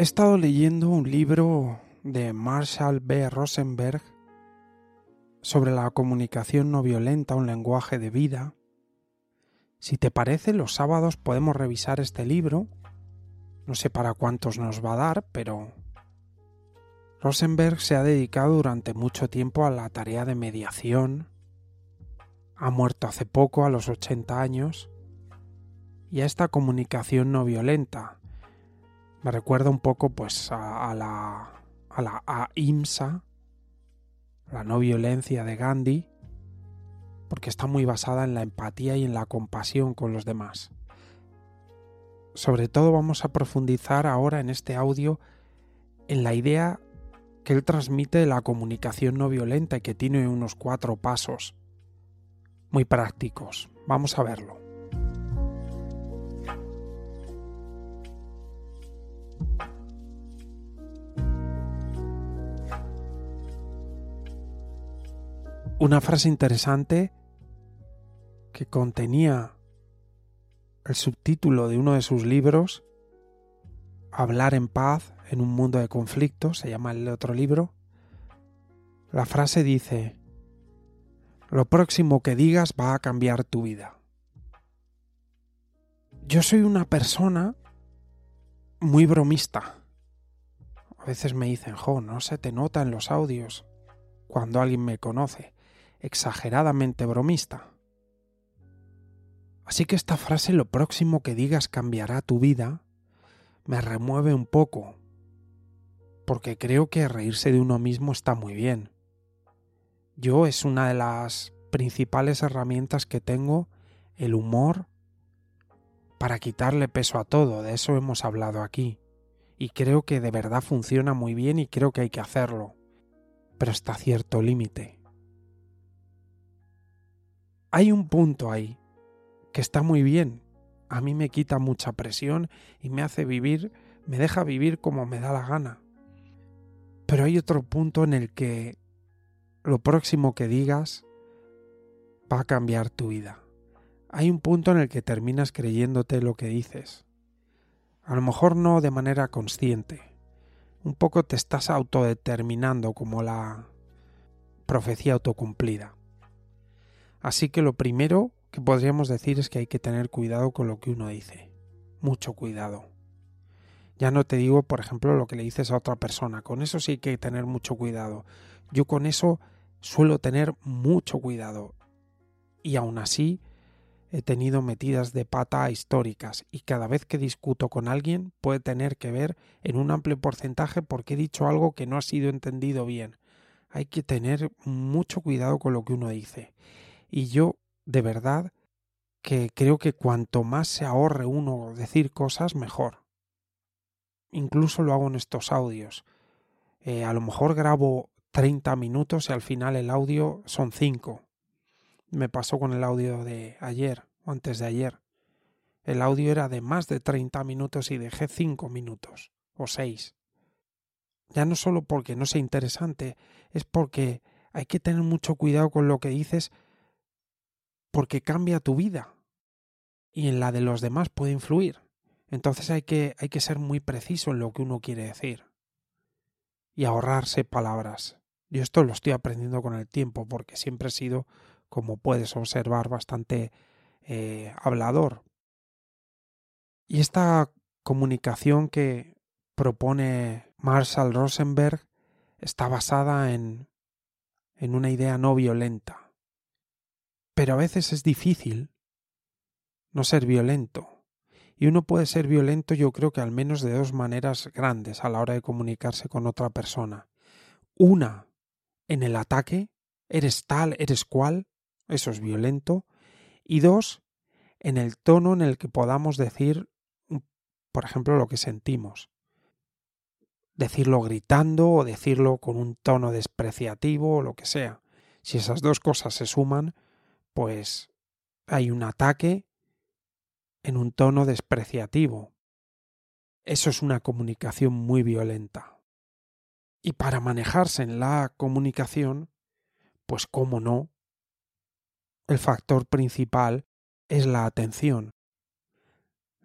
He estado leyendo un libro de Marshall B. Rosenberg sobre la comunicación no violenta, un lenguaje de vida. Si te parece, los sábados podemos revisar este libro. No sé para cuántos nos va a dar, pero Rosenberg se ha dedicado durante mucho tiempo a la tarea de mediación. Ha muerto hace poco, a los 80 años, y a esta comunicación no violenta. Me recuerda un poco pues a, la a la AIMSA, la no violencia de Gandhi, porque está muy basada en la empatía y en la compasión con los demás. Sobre todo vamos a profundizar ahora en este audio en la idea que él transmite de la comunicación no violenta y que tiene unos cuatro pasos muy prácticos. Vamos a verlo. Una frase interesante que contenía el subtítulo de uno de sus libros, Hablar en paz en un mundo de conflictos, se llama el otro libro. La frase dice, lo próximo que digas va a cambiar tu vida. Yo soy una persona muy bromista. A veces me dicen, jo, no se te nota en los audios cuando alguien me conoce exageradamente bromista. Así que esta frase lo próximo que digas cambiará tu vida me remueve un poco, porque creo que reírse de uno mismo está muy bien. Yo es una de las principales herramientas que tengo, el humor, para quitarle peso a todo, de eso hemos hablado aquí, y creo que de verdad funciona muy bien y creo que hay que hacerlo, pero hasta cierto límite hay un punto ahí que está muy bien. A mí me quita mucha presión y me hace vivir, me deja vivir como me da la gana. Pero hay otro punto en el que lo próximo que digas va a cambiar tu vida. Hay un punto en el que terminas creyéndote lo que dices. A lo mejor no de manera consciente. Un poco te estás autodeterminando como la profecía autocumplida. Así que lo primero que podríamos decir es que hay que tener cuidado con lo que uno dice. Mucho cuidado. Ya no te digo, por ejemplo, lo que le dices a otra persona. Con eso sí hay que tener mucho cuidado. Yo con eso suelo tener mucho cuidado. Y aún así he tenido metidas de pata históricas y cada vez que discuto con alguien puede tener que ver en un amplio porcentaje porque he dicho algo que no ha sido entendido bien. Hay que tener mucho cuidado con lo que uno dice. Y yo, de verdad, que creo que cuanto más se ahorre uno decir cosas, mejor. Incluso lo hago en estos audios. Eh, a lo mejor grabo 30 minutos y al final el audio son 5. Me pasó con el audio de ayer o antes de ayer. El audio era de más de 30 minutos y dejé 5 minutos o 6. Ya no solo porque no sea interesante, es porque hay que tener mucho cuidado con lo que dices porque cambia tu vida y en la de los demás puede influir. Entonces hay que, hay que ser muy preciso en lo que uno quiere decir y ahorrarse palabras. Yo esto lo estoy aprendiendo con el tiempo porque siempre he sido, como puedes observar, bastante eh, hablador. Y esta comunicación que propone Marshall Rosenberg está basada en, en una idea no violenta pero a veces es difícil no ser violento. Y uno puede ser violento yo creo que al menos de dos maneras grandes a la hora de comunicarse con otra persona. Una, en el ataque, eres tal, eres cual, eso es violento. Y dos, en el tono en el que podamos decir, por ejemplo, lo que sentimos. Decirlo gritando o decirlo con un tono despreciativo o lo que sea. Si esas dos cosas se suman, pues hay un ataque en un tono despreciativo. Eso es una comunicación muy violenta. Y para manejarse en la comunicación, pues cómo no, el factor principal es la atención.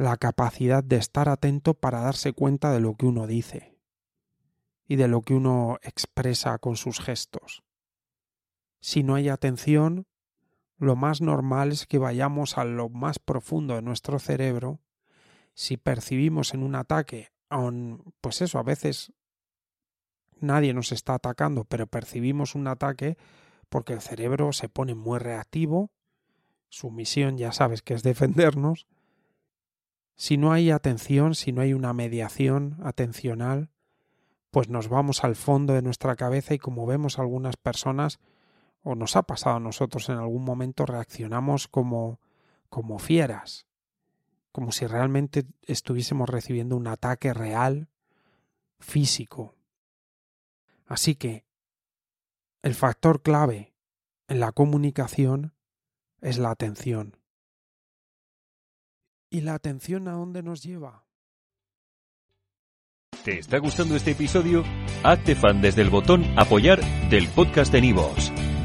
la capacidad de estar atento para darse cuenta de lo que uno dice y de lo que uno expresa con sus gestos. Si no hay atención, lo más normal es que vayamos a lo más profundo de nuestro cerebro. Si percibimos en un ataque, aun, pues eso, a veces nadie nos está atacando, pero percibimos un ataque porque el cerebro se pone muy reactivo, su misión ya sabes que es defendernos. Si no hay atención, si no hay una mediación atencional, pues nos vamos al fondo de nuestra cabeza y como vemos algunas personas, o nos ha pasado a nosotros en algún momento, reaccionamos como, como fieras, como si realmente estuviésemos recibiendo un ataque real, físico. Así que el factor clave en la comunicación es la atención. ¿Y la atención a dónde nos lleva? ¿Te está gustando este episodio? Hazte fan desde el botón apoyar del podcast de Nivos.